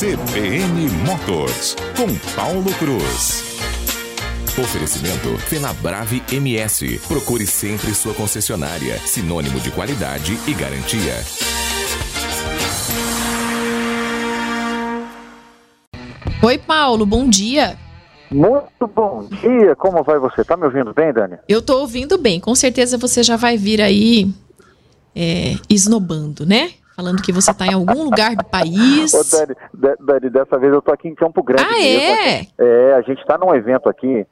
CBN Motors, com Paulo Cruz. Oferecimento Fenabrave MS. Procure sempre sua concessionária. Sinônimo de qualidade e garantia. Oi, Paulo, bom dia. Muito bom dia, como vai você? Tá me ouvindo bem, Dani? Eu tô ouvindo bem, com certeza você já vai vir aí é, esnobando, né? Falando que você está em algum lugar do país. Ô, Dani, Dani, dessa vez eu tô aqui em Campo Grande. Ah, é? É, a gente está num evento aqui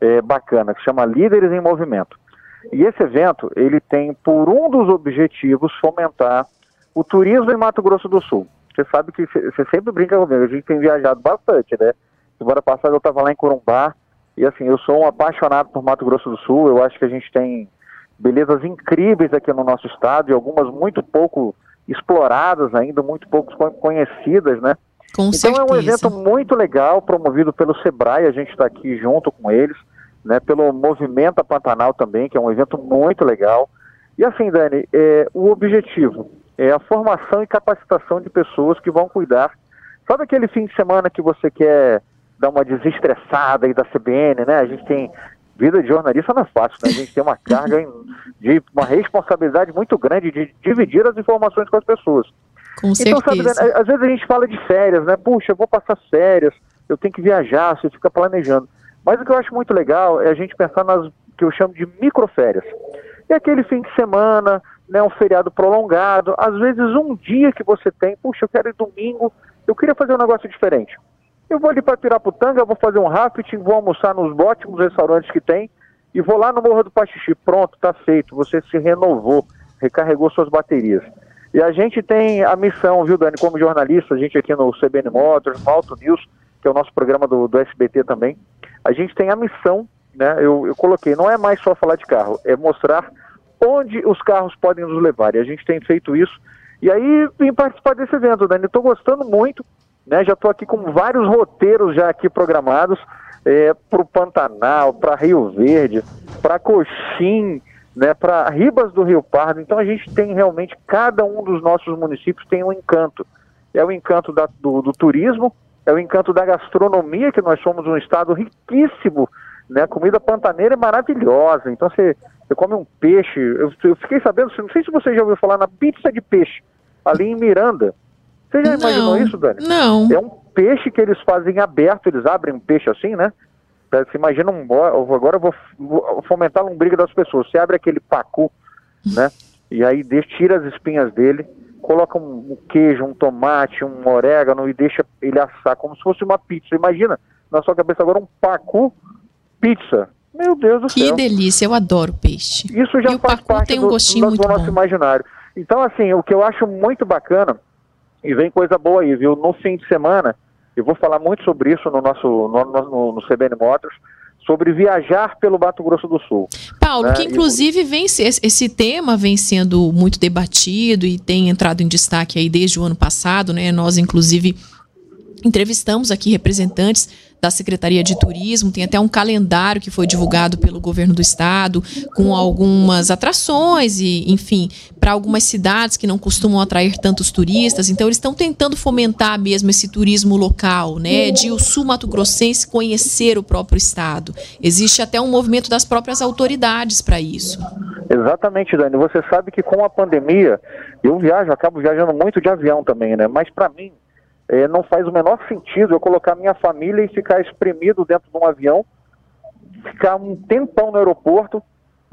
é, bacana, que chama Líderes em Movimento. E esse evento, ele tem por um dos objetivos fomentar o turismo em Mato Grosso do Sul. Você sabe que você sempre brinca comigo, a gente tem viajado bastante, né? Semana passada eu estava lá em Corumbá e assim, eu sou um apaixonado por Mato Grosso do Sul, eu acho que a gente tem belezas incríveis aqui no nosso estado e algumas muito pouco exploradas ainda, muito pouco conhecidas, né? Com então certeza. é um evento muito legal, promovido pelo Sebrae, a gente está aqui junto com eles, né? Pelo Movimento Pantanal também, que é um evento muito legal. E assim, Dani, é, o objetivo é a formação e capacitação de pessoas que vão cuidar. Sabe aquele fim de semana que você quer dar uma desestressada aí da CBN, né? A gente tem vida de jornalista não é fácil, né? A gente tem uma carga de uma responsabilidade muito grande de dividir as informações com as pessoas. Com então, certeza. sabe, às vezes a gente fala de férias, né? Puxa, eu vou passar férias, eu tenho que viajar, você fica planejando. Mas o que eu acho muito legal é a gente pensar nas que eu chamo de microférias. É aquele fim de semana, né, um feriado prolongado, às vezes um dia que você tem, puxa, eu quero ir domingo, eu queria fazer um negócio diferente. Eu vou ali para Piraputanga, vou fazer um rafting, vou almoçar nos ótimos restaurantes que tem e vou lá no Morro do Paxixi. Pronto, está feito, você se renovou, recarregou suas baterias. E a gente tem a missão, viu, Dani, como jornalista, a gente aqui no CBN Motors, no Auto News, que é o nosso programa do, do SBT também, a gente tem a missão, né, eu, eu coloquei, não é mais só falar de carro, é mostrar onde os carros podem nos levar. E a gente tem feito isso. E aí vim participar desse evento, Dani. Estou gostando muito, né? Já estou aqui com vários roteiros já aqui programados é, para o Pantanal, para Rio Verde, para Coxim, né? Para Ribas do Rio Pardo. Então a gente tem realmente cada um dos nossos municípios tem um encanto. É o encanto da, do, do turismo, é o encanto da gastronomia, que nós somos um estado riquíssimo, né? A comida pantaneira é maravilhosa. Então você você come um peixe. Eu, eu, fiquei sabendo, não sei se você já ouviu falar na pizza de peixe, ali em Miranda. Você já não, imaginou isso, Dani? Não. É um peixe que eles fazem aberto, eles abrem um peixe assim, né? Você imagina um. Agora eu vou, vou fomentar a lombriga das pessoas. Você abre aquele pacu, né? E aí deixa, tira as espinhas dele, coloca um, um queijo, um tomate, um orégano e deixa ele assar como se fosse uma pizza. Imagina na sua cabeça agora um pacu pizza. Meu Deus do que céu. Que delícia, eu adoro peixe. Isso já e faz parte tem um do, gostinho do, do nosso bom. imaginário. Então, assim, o que eu acho muito bacana, e vem coisa boa aí, viu? No fim de semana, eu vou falar muito sobre isso no nosso no, no, no CBN Motors, sobre viajar pelo Mato Grosso do Sul. Paulo, né? que inclusive vem esse tema vem sendo muito debatido e tem entrado em destaque aí desde o ano passado, né? Nós inclusive entrevistamos aqui representantes da Secretaria de Turismo, tem até um calendário que foi divulgado pelo governo do estado, com algumas atrações e, enfim, para algumas cidades que não costumam atrair tantos turistas. Então, eles estão tentando fomentar mesmo esse turismo local, né? De o sul mato-grossense conhecer o próprio estado. Existe até um movimento das próprias autoridades para isso. Exatamente, Dani. Você sabe que com a pandemia, eu viajo, acabo viajando muito de avião também, né? Mas para mim, é, não faz o menor sentido eu colocar minha família e ficar espremido dentro de um avião, ficar um tempão no aeroporto,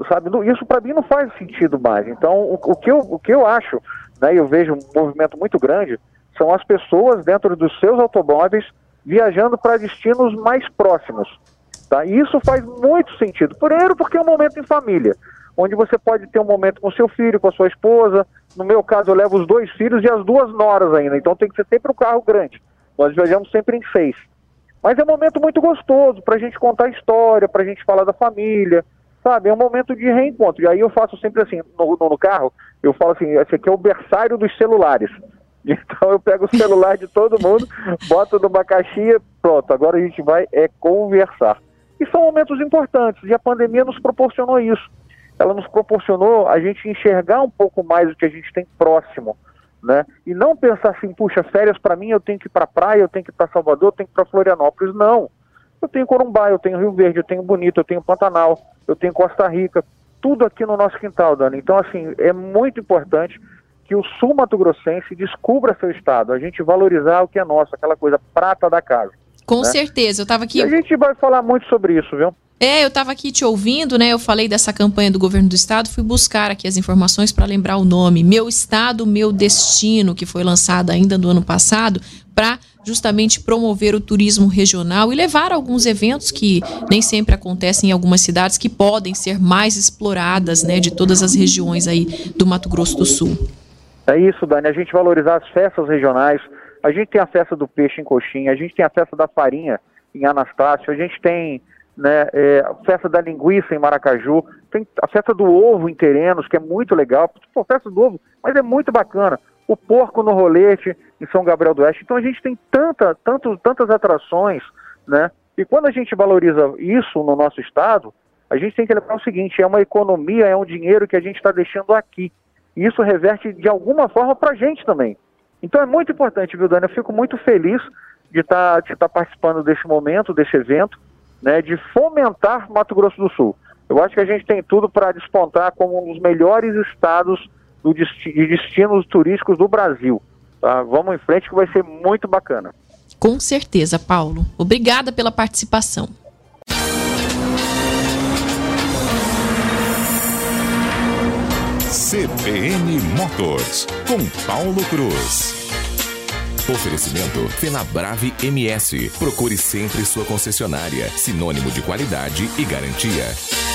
sabe? Isso para mim não faz sentido mais. Então, o, o, que, eu, o que eu acho, né, eu vejo um movimento muito grande, são as pessoas dentro dos seus automóveis viajando para destinos mais próximos. Tá? E isso faz muito sentido. Primeiro, porque é um momento em família onde você pode ter um momento com seu filho, com a sua esposa. No meu caso, eu levo os dois filhos e as duas noras ainda, então tem que ser sempre um carro grande. Nós viajamos sempre em seis. Mas é um momento muito gostoso para a gente contar história, para a gente falar da família, sabe? É um momento de reencontro. E aí eu faço sempre assim, no, no carro, eu falo assim, esse aqui é o berçário dos celulares. Então eu pego o celular de todo mundo, boto numa caixinha, pronto, agora a gente vai é conversar. E são momentos importantes, e a pandemia nos proporcionou isso ela nos proporcionou a gente enxergar um pouco mais o que a gente tem próximo, né? E não pensar assim, puxa, férias para mim eu tenho que ir para praia, eu tenho que ir para Salvador, eu tenho que ir para Florianópolis. Não. Eu tenho Corumbá, eu tenho Rio Verde, eu tenho Bonito, eu tenho Pantanal, eu tenho Costa Rica, tudo aqui no nosso quintal, Dani. Então, assim, é muito importante que o sul mato-grossense descubra seu estado, a gente valorizar o que é nosso, aquela coisa prata da casa. Com né? certeza, eu estava aqui. E a gente vai falar muito sobre isso, viu? É, eu estava aqui te ouvindo, né? Eu falei dessa campanha do governo do estado, fui buscar aqui as informações para lembrar o nome. Meu Estado, Meu Destino, que foi lançada ainda no ano passado, para justamente promover o turismo regional e levar alguns eventos que nem sempre acontecem em algumas cidades que podem ser mais exploradas, né, de todas as regiões aí do Mato Grosso do Sul. É isso, Dani, a gente valorizar as festas regionais. A gente tem a festa do peixe em Coxinha, a gente tem a festa da farinha em Anastácio, a gente tem né, é, a festa da linguiça em Maracaju, tem a festa do ovo em Terenos, que é muito legal, festa do ovo, mas é muito bacana, o porco no rolete em São Gabriel do Oeste, então a gente tem tanta, tanto, tantas atrações, né, e quando a gente valoriza isso no nosso estado, a gente tem que lembrar o seguinte, é uma economia, é um dinheiro que a gente está deixando aqui, e isso reverte de alguma forma para a gente também. Então é muito importante, viu, Dani? Eu fico muito feliz de estar tá, de tá participando desse momento, desse evento, né, de fomentar Mato Grosso do Sul. Eu acho que a gente tem tudo para despontar como um dos melhores estados do desti de destinos turísticos do Brasil. Tá? Vamos em frente que vai ser muito bacana. Com certeza, Paulo. Obrigada pela participação. CBN Motors, com Paulo Cruz. Oferecimento Fenabrave MS. Procure sempre sua concessionária. Sinônimo de qualidade e garantia.